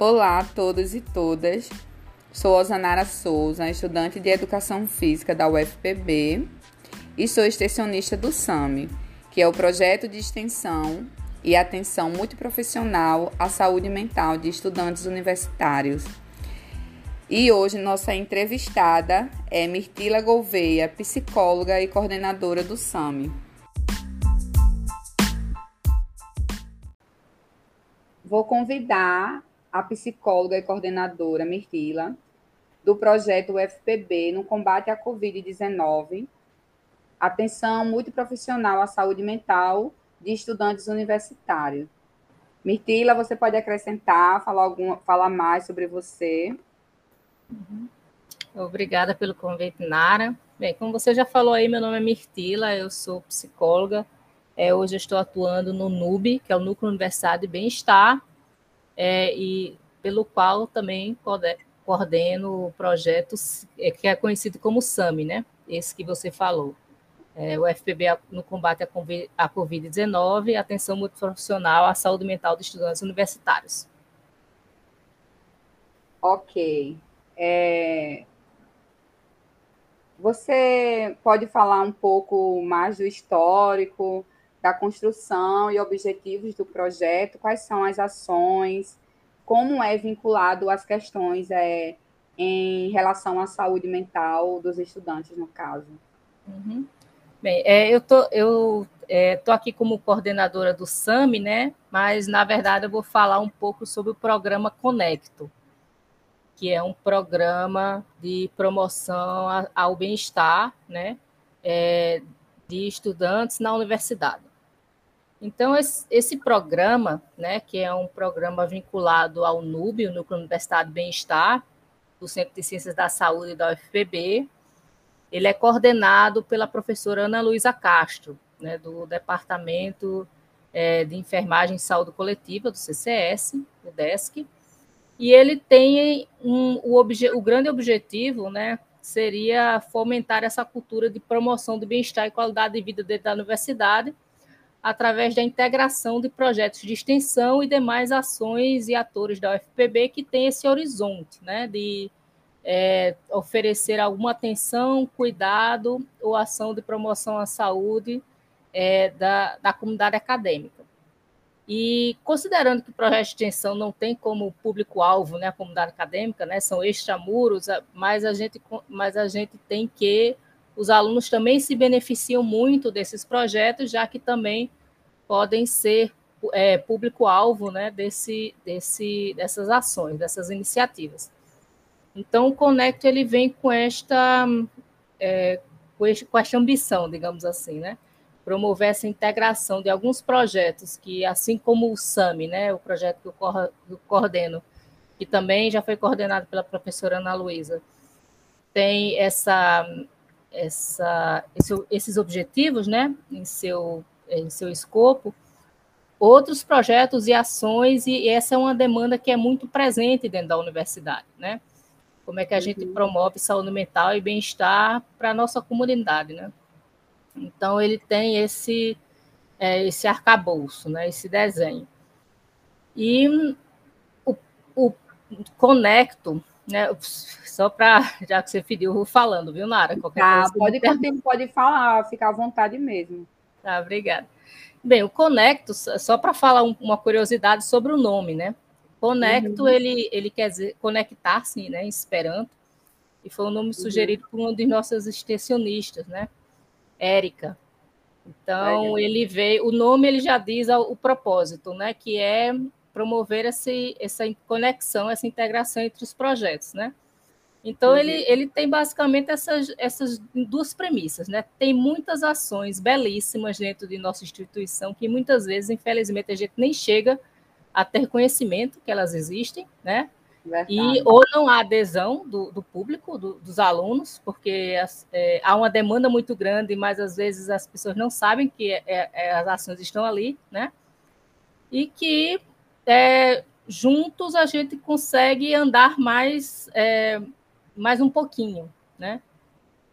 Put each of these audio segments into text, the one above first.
Olá a todos e todas. Sou Osanara Souza, estudante de Educação Física da UFPB e sou extensionista do SAMI, que é o projeto de extensão e atenção multiprofissional à saúde mental de estudantes universitários. E hoje nossa entrevistada é Mirtila Gouveia, psicóloga e coordenadora do SAMI. Vou convidar a psicóloga e coordenadora Mirtila, do projeto UFPB no combate à Covid-19, atenção multiprofissional à saúde mental de estudantes universitários. Mirtila, você pode acrescentar, falar, algum, falar mais sobre você? Uhum. Obrigada pelo convite, Nara. Bem, como você já falou aí, meu nome é Mirtila, eu sou psicóloga. É, hoje eu estou atuando no NUB, que é o Núcleo Universidade de Bem-Estar, é, e pelo qual também coordeno o projeto é, que é conhecido como SAMI, né? Esse que você falou. É, o FPB no combate à Covid-19 e atenção multiprofissional à saúde mental de estudantes universitários. Ok. É... Você pode falar um pouco mais do histórico, da construção e objetivos do projeto, quais são as ações, como é vinculado às questões é, em relação à saúde mental dos estudantes, no caso. Uhum. Bem, é, eu tô, eu é, tô aqui como coordenadora do SAMI, né? Mas na verdade eu vou falar um pouco sobre o programa Conecto, que é um programa de promoção ao bem-estar, né? É, de estudantes na universidade. Então, esse, esse, programa, né, que é um programa vinculado ao NUB, o Núcleo Universitário Bem-Estar, do Centro de Ciências da Saúde da UFPB, ele é coordenado pela professora Ana Luísa Castro, né, do Departamento é, de Enfermagem e Saúde Coletiva, do CCS, do DESC, e ele tem um, o, obje, o grande objetivo, né, seria fomentar essa cultura de promoção do bem-estar e qualidade de vida dentro da universidade, através da integração de projetos de extensão e demais ações e atores da UFPB que têm esse horizonte, né, de é, oferecer alguma atenção, cuidado ou ação de promoção à saúde é, da, da comunidade acadêmica. E considerando que o projeto de extensão não tem como público-alvo né, a comunidade acadêmica, né, são extramuros, mas a, gente, mas a gente tem que os alunos também se beneficiam muito desses projetos, já que também podem ser é, público-alvo né, desse, desse, dessas ações, dessas iniciativas. Então, o Conecto ele vem com esta, é, com, este, com esta ambição, digamos assim, né? promover essa integração de alguns projetos que, assim como o SAMI, né, o projeto que eu coordeno, que também já foi coordenado pela professora Ana Luísa, tem essa essa, esse, esses objetivos né, em, seu, em seu escopo, outros projetos e ações, e essa é uma demanda que é muito presente dentro da universidade. Né? Como é que a gente uhum. promove saúde mental e bem-estar para a nossa comunidade. Né? Então, ele tem esse, é, esse arcabouço, né, esse desenho. E o, o Conecto, né, só para, já que você pediu, falando, viu, Nara? Qualquer tá, coisa pode, pode falar, ficar à vontade mesmo. Tá, obrigada. Bem, o Conecto, só para falar uma curiosidade sobre o nome, né? Conecto, uhum. ele, ele quer dizer conectar-se, né, em Esperanto, e foi um nome uhum. sugerido por uma de nossas extensionistas, né, Érica. Então, ele veio, o nome ele já diz o, o propósito, né, que é promover esse, essa conexão, essa integração entre os projetos, né? Então, uhum. ele, ele tem basicamente essas, essas duas premissas, né? Tem muitas ações belíssimas dentro de nossa instituição que muitas vezes, infelizmente, a gente nem chega a ter conhecimento que elas existem, né? Verdade. E ou não há adesão do, do público, do, dos alunos, porque as, é, há uma demanda muito grande, mas às vezes as pessoas não sabem que é, é, as ações estão ali, né? E que juntos a gente consegue andar mais é, mais um pouquinho, né?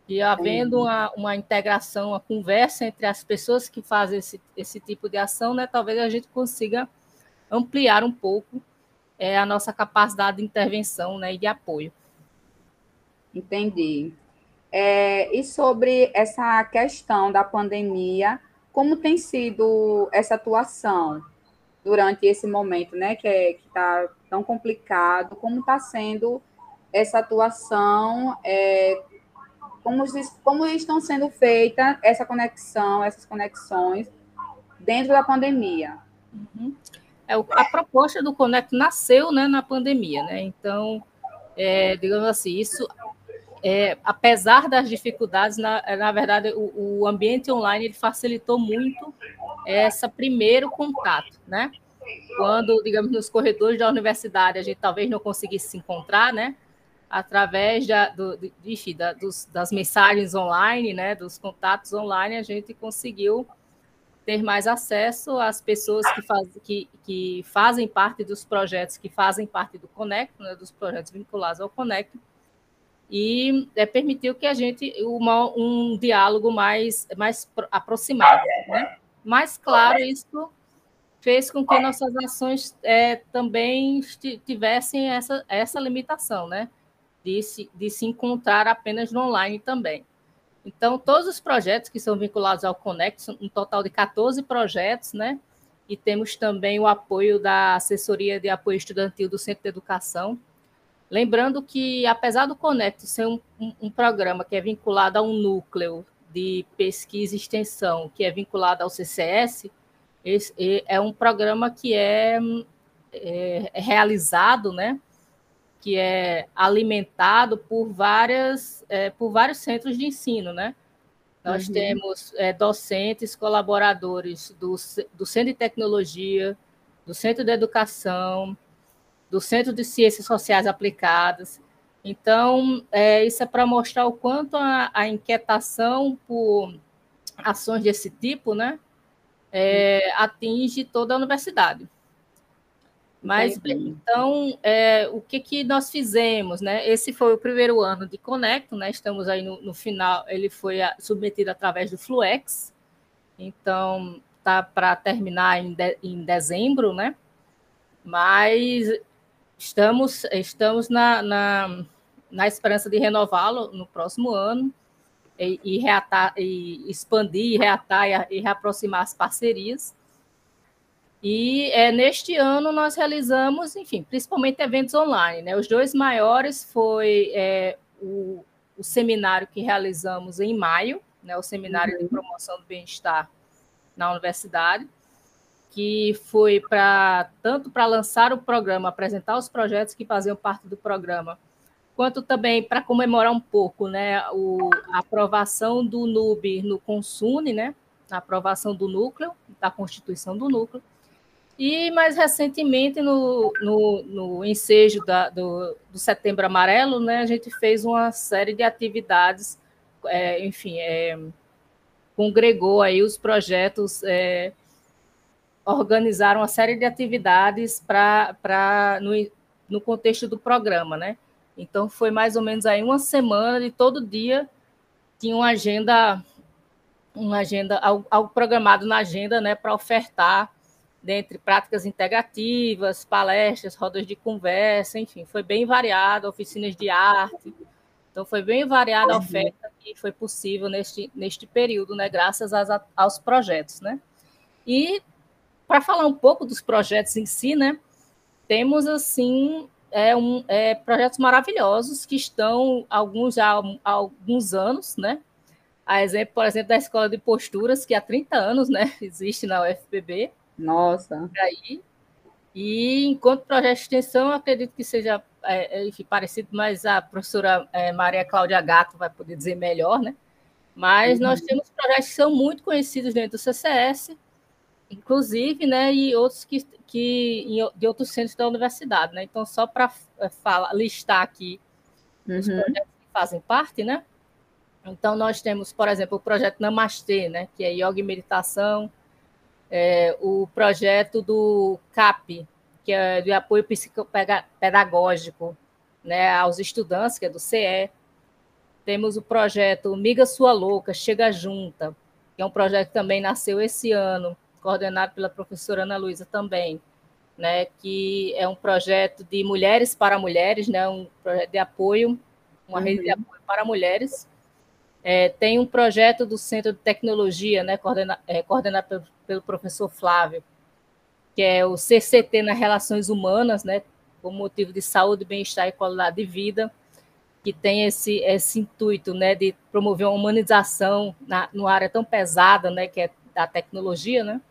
E havendo uma, uma integração, uma conversa entre as pessoas que fazem esse, esse tipo de ação, né? Talvez a gente consiga ampliar um pouco é a nossa capacidade de intervenção né, e de apoio. Entendi. É, e sobre essa questão da pandemia, como tem sido essa atuação durante esse momento, né, que é, está tão complicado? Como está sendo essa atuação? É, como, como estão sendo feitas essa conexão, essas conexões dentro da pandemia? Uhum. É, a proposta do Conect nasceu né, na pandemia, né? Então, é, digamos assim, isso é, apesar das dificuldades, na, na verdade, o, o, ambiente online ele facilitou muito esse primeiro contato, né? Quando, digamos, nos corredores da universidade a gente talvez não conseguisse se encontrar, né? Através da, do, de, enfim, da, dos, das mensagens online, né? Dos contatos online, a gente conseguiu ter mais acesso às pessoas que, faz, que, que fazem parte dos projetos, que fazem parte do Conect, né? dos projetos vinculados ao Conect, e é, permitiu que a gente uma, um diálogo mais, mais aproximado. Né? Mas, claro, isso fez com que nossas ações é, também tivessem essa, essa limitação, né? De se, de se encontrar apenas no online também. Então, todos os projetos que são vinculados ao Conect, um total de 14 projetos, né? E temos também o apoio da assessoria de apoio estudantil do Centro de Educação, Lembrando que, apesar do Conecto ser um, um, um, programa que é vinculado a um núcleo de pesquisa e extensão, que é vinculado ao CCS, esse é um programa que é, é, é realizado, né? que é alimentado por, várias, é, por vários centros de ensino. Né? Nós uhum. temos é, docentes, colaboradores do, do Centro de Tecnologia, do Centro de Educação, do Centro de Ciências Sociais Aplicadas. Então, é, isso é para mostrar o quanto a, a, inquietação por ações desse tipo né, é, atinge toda a universidade. Mas, bem, então, é, o que, que nós fizemos? Né? Esse foi o primeiro ano de Conecto, né? estamos aí no, no final, ele foi submetido através do Fluex, então está para terminar em, de, em dezembro, né? Mas Estamos, estamos na, na, na esperança de renová-lo no próximo ano e, e, reatar, e expandir, reatar e, e reaproximar as parcerias. E é, neste ano nós realizamos, enfim, principalmente eventos online. Né? Os dois maiores foi é, o, o, seminário que realizamos em maio, né? o seminário uhum. de promoção do bem-estar na universidade, que foi para tanto para lançar o programa, apresentar os projetos que faziam parte do programa, quanto também para comemorar um pouco, né, o, a aprovação do NUB no Consune, né, a aprovação do núcleo, da constituição do núcleo, e mais recentemente no, no, no ensejo da, do, do Setembro Amarelo, né, a gente fez uma série de atividades, é, enfim, é, congregou aí os projetos é, organizaram uma série de atividades para no, no contexto do programa, né? Então foi mais ou menos aí uma semana de todo dia tinha uma agenda uma agenda algo, programado na agenda, né, para ofertar dentre práticas integrativas, palestras, rodas de conversa, enfim, foi bem variado, oficinas de arte. Então foi bem variada a oferta que foi possível neste, neste período, né, graças às, aos projetos, né? E para falar um pouco dos projetos em si, né? Temos assim é um, é, projetos maravilhosos que estão alguns já há alguns anos, né? A exemplo, por exemplo, da Escola de Posturas, que há 30 anos, né, existe na UFPB. Nossa. Aí. E enquanto projeto de extensão, acredito que seja é, é, enfim, parecido, mas a professora é, Maria Cláudia Gato vai poder dizer melhor, né? Mas uhum. nós temos projetos que são muito conhecidos dentro do CCS, inclusive, né, e outros que, que de outros centros da universidade, né? Então, só para é, falar, listar aqui uhum. os projetos que fazem parte, né? Então, nós temos, por exemplo, o projeto Namastê, né, que é Yoga e Meditação, é, o projeto do CAP, que é de apoio psicopedagógico né, aos estudantes, que é do CE. Temos o projeto Miga Sua Louca, Chega Junta, que é um projeto que também nasceu esse ano, coordenado pela professora Ana Luísa também, né, que é um projeto de mulheres para mulheres, né, um projeto de apoio, uma uhum. rede de uhum. apoio para mulheres. É, tem um projeto do Centro de Tecnologia, né, coordena, é, coordenado pelo, pelo, professor Flávio, que é o CCT nas Relações Humanas, né, com motivo de saúde, bem-estar e qualidade de vida, que tem esse, esse intuito né, de promover uma humanização na, numa área tão pesada, né, que é da tecnologia, né?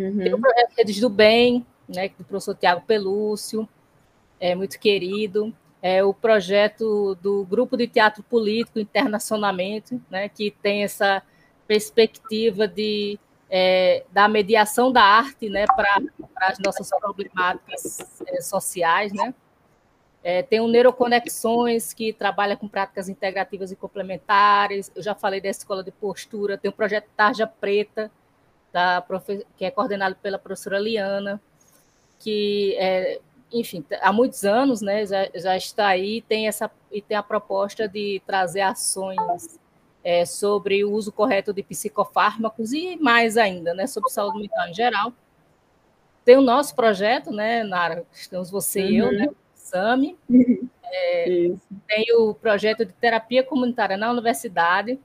Uhum. Tem o projeto Redes do Bem, né, do professor Tiago Pelúcio, é muito querido. É o projeto do Grupo de Teatro Político Internacionamento, né, que tem essa perspectiva de é, da mediação da arte né, para as nossas problemáticas é, sociais. Né? É, tem o Neuroconexões, que trabalha com práticas integrativas e complementares. Eu já falei da Escola de Postura. Tem o projeto Tarja Preta, da, que é coordenado pela professora Liana que, é, enfim, há muitos anos né, já, já está aí tem essa, e tem a proposta de trazer ações é, sobre o uso correto de psicofármacos e mais ainda, né, sobre saúde mental em geral. Tem o nosso projeto, né, Nara? Estamos você uhum. e eu, né, o SAMI. É, tem o projeto de terapia comunitária na universidade,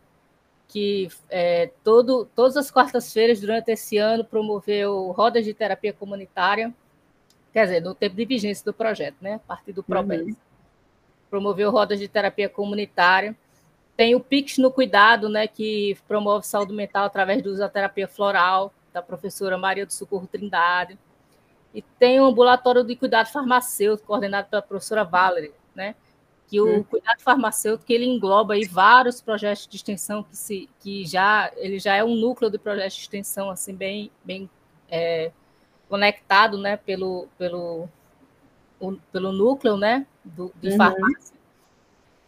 que é, todo, todas as quartas-feiras durante esse ano promoveu rodas de terapia comunitária quer dizer, no tempo de vigência do projeto, né? A partir do ProBES. Uhum. Promoveu rodas de terapia comunitária. Tem o Pix no Cuidado, né, que promove saúde mental através do uso da terapia floral, da professora Maria do Socorro Trindade. E tem o ambulatório de cuidado farmacêutico, coordenado pela professora Valerie, né? Que o uhum. cuidado farmacêutico ele engloba aí vários projetos de extensão que se que já ele já é um núcleo de projetos de extensão assim bem bem é, conectado né, pelo, pelo, o, pelo núcleo né, do, de uhum. farmácia.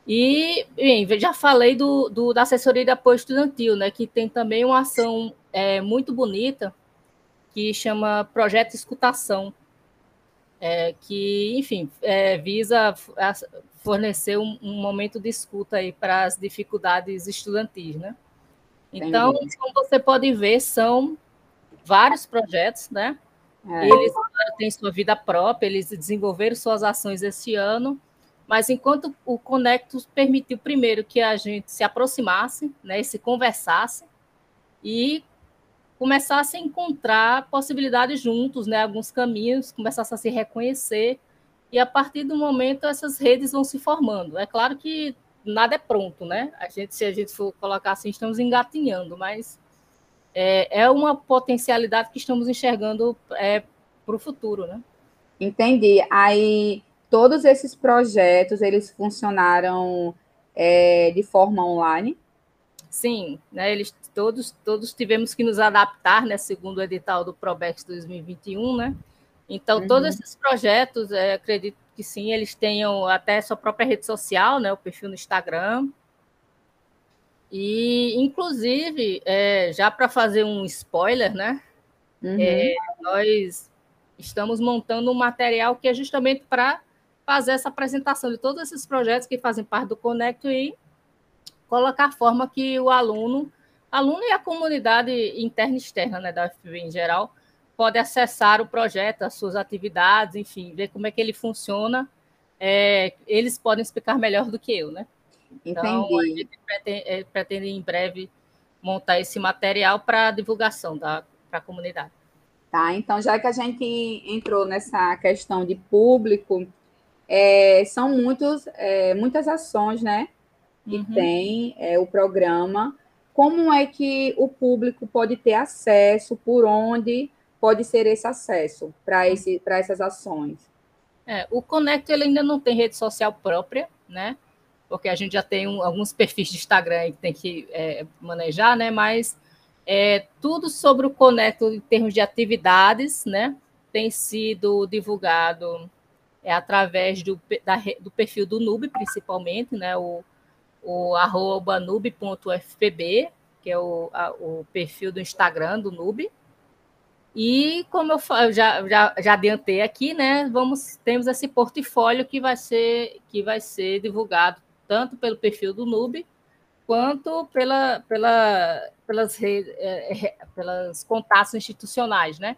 E, bem, já falei do, do, da assessoria de apoio estudantil, né, que tem também uma ação é, muito bonita que chama Projeto Escutação, é, que, enfim, é, visa fornecer um, um, momento de escuta aí para as dificuldades estudantis, né? Então, como você pode ver, são vários projetos, né? É. Eles têm sua vida própria, eles desenvolveram suas ações esse ano, mas enquanto o Conectus permitiu primeiro que a gente se aproximasse, né, se conversasse e começasse a encontrar possibilidades juntos, né, alguns caminhos, começasse a se reconhecer e a partir do momento essas redes vão se formando. É claro que nada é pronto, né? A gente, se a gente for colocar assim, estamos engatinhando, mas é, é uma potencialidade que estamos enxergando é, para o futuro, né? Entendi. Aí todos esses projetos eles funcionaram é, de forma online? Sim, né? Eles todos todos tivemos que nos adaptar, né? Segundo o edital do Probex 2021, né? Então uhum. todos esses projetos, é, acredito que sim, eles tenham até sua própria rede social, né? O perfil no Instagram, e, inclusive, é, já para fazer um spoiler, né? Uhum. É, nós estamos montando um material que é justamente para fazer essa apresentação de todos esses projetos que fazem parte do Conecto e colocar a forma que o aluno, aluno e a comunidade interna e externa né, da UFB em geral, pode acessar o projeto, as suas atividades, enfim, ver como é que ele funciona. É, eles podem explicar melhor do que eu, né? Então, Entendi. a gente pretende, é, pretende em breve montar esse material para divulgação da para a comunidade. Tá, então já que a gente entrou nessa questão de público, é, são muitos, é, muitas ações, né? Que uhum. tem é, o programa. Como é que o público pode ter acesso? Por onde pode ser esse acesso para esse, essas ações? É, o Conecto ele ainda não tem rede social própria, né? porque a gente já tem um, alguns perfis de Instagram que tem que é, manejar, né? Mas é, tudo sobre o Conecto em termos de atividades, né? Tem sido divulgado é, através do, da, do perfil do NUB, principalmente, né? O, o arroba nub.fpb, que é o, a, o perfil do Instagram do NUB. E como eu, eu já, já, já adiantei aqui, né? Vamos temos esse portfólio que vai ser que vai ser divulgado tanto pelo perfil do Nube, quanto pela, pela, pelas, redes, é, é, pelas contatos institucionais, né?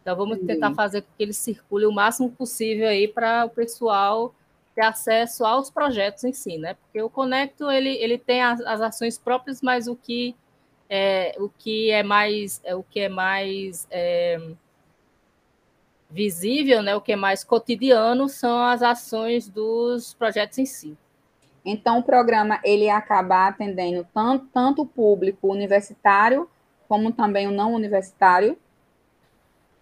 Então, vamos tentar fazer com que ele circule o máximo possível aí para o pessoal ter acesso aos projetos em si, né? Porque o Conecto, ele, ele tem as, as ações próprias, mas o que é, o que é mais, é, o que é mais é, visível, né, o que é mais cotidiano, são as ações dos projetos em si. Então, o programa ele acaba atendendo tanto, tanto o público universitário como também o não universitário?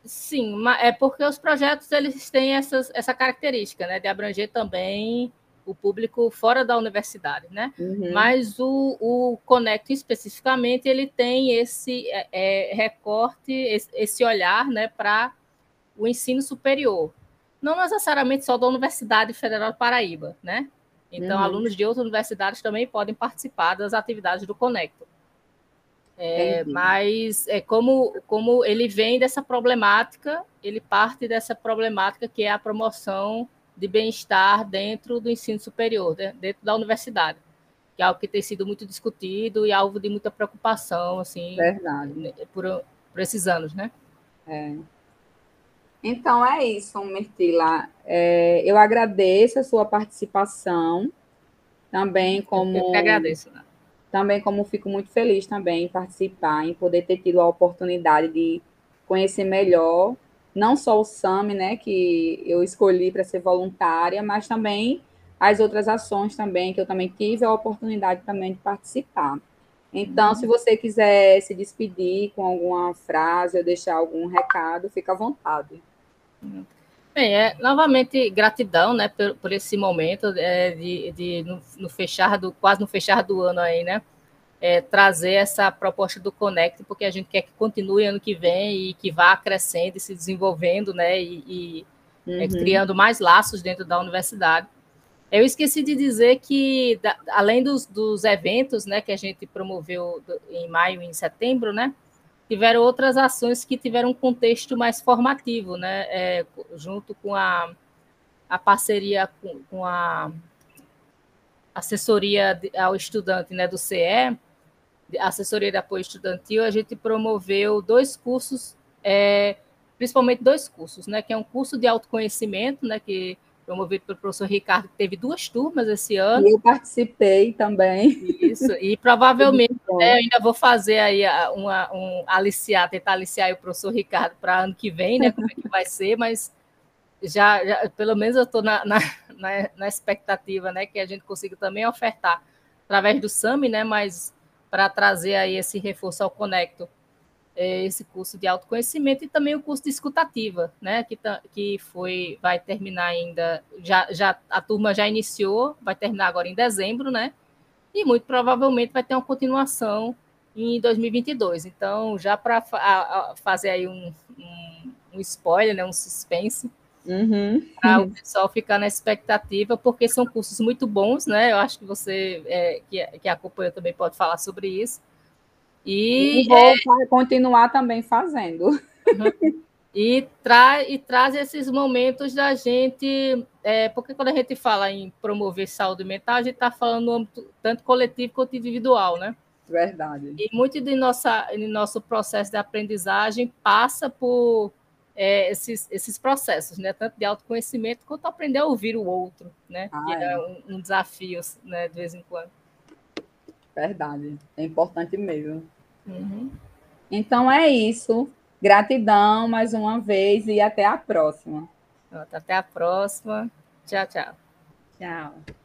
Sim, é porque os projetos eles têm essas, essa característica, né, de abranger também o público fora da universidade, né? Uhum. Mas o, o Conect especificamente ele tem esse é, é recorte, esse, olhar, né, para o ensino superior, não necessariamente só da Universidade Federal de Paraíba, né? Então, uhum. alunos de outras universidades também podem participar das atividades do Conecto. É, mas é como, como ele vem dessa problemática, ele parte dessa problemática que é a promoção de bem-estar dentro do ensino superior, né? dentro da universidade, que é algo que tem sido muito discutido e alvo de muita preocupação, assim, Verdade. Né, por, por esses anos, né? É. Então é isso, Mirtila. É, eu agradeço a sua participação, também como. Eu que agradeço. Né? Também como fico muito feliz também em participar, em poder ter tido a oportunidade de conhecer melhor não só o SAMI, né, que eu escolhi para ser voluntária, mas também as outras ações também, que eu também tive a oportunidade também de participar. Então, uhum. se você quiser se despedir com alguma frase ou deixar algum recado, fica à vontade. Bem, é, novamente, gratidão, né, por, por esse momento é, de, de no, no, fechar do, quase no fechar do ano aí, né, é, trazer essa proposta do Connect, porque a gente quer que continue ano que vem e que vá crescendo e se desenvolvendo, né, e, e é, uhum. é, criando mais laços dentro da universidade. Eu esqueci de dizer que, da, além dos, dos, eventos, né, que a gente promoveu em maio e em setembro, né, tiveram outras ações que tiveram um contexto mais formativo, né, é, junto com a, a parceria com, com a assessoria ao estudante né, do CE, assessoria de apoio estudantil, a gente promoveu dois cursos, é, principalmente dois cursos, né, que é um curso de autoconhecimento, né, que promovido pelo professor Ricardo, que teve duas turmas esse ano. Eu participei também. Isso, e provavelmente né, eu ainda vou fazer aí uma, um aliciar, tentar aliciar o professor Ricardo para ano que vem, né, como é que vai ser, mas já, já pelo menos eu estou na, na, na, na expectativa, né, que a gente consiga também ofertar através do SAMI, né, mas para trazer aí esse reforço ao Conecto, é, esse curso de autoconhecimento e também o curso de escutativa, né, que, tá, que foi, vai terminar ainda, já, já a turma já iniciou, vai terminar agora em dezembro, né, e muito provavelmente vai ter uma continuação em 2022. Então, já para fazer aí um, um, um spoiler, né, um suspense, Uhum. Para o pessoal ficar na expectativa, porque são cursos muito bons, né? Eu acho que você é, que, que acompanha também pode falar sobre isso. E, e vou é, continuar também fazendo. Uhum. E, tra e traz esses momentos da gente, é, porque quando a gente fala em promover saúde mental, a gente está falando no âmbito tanto coletivo quanto individual, né? Verdade. E muito de nossa, de nosso processo de aprendizagem passa por é, esses, esses processos, né? Tanto de autoconhecimento quanto aprender a ouvir o outro, né? Ah, que é, é um, um, desafio, né? De vez em quando. Verdade, é importante mesmo. Uhum. Então é isso. Gratidão mais uma vez e até a próxima. Até a próxima. Tchau, tchau. Tchau.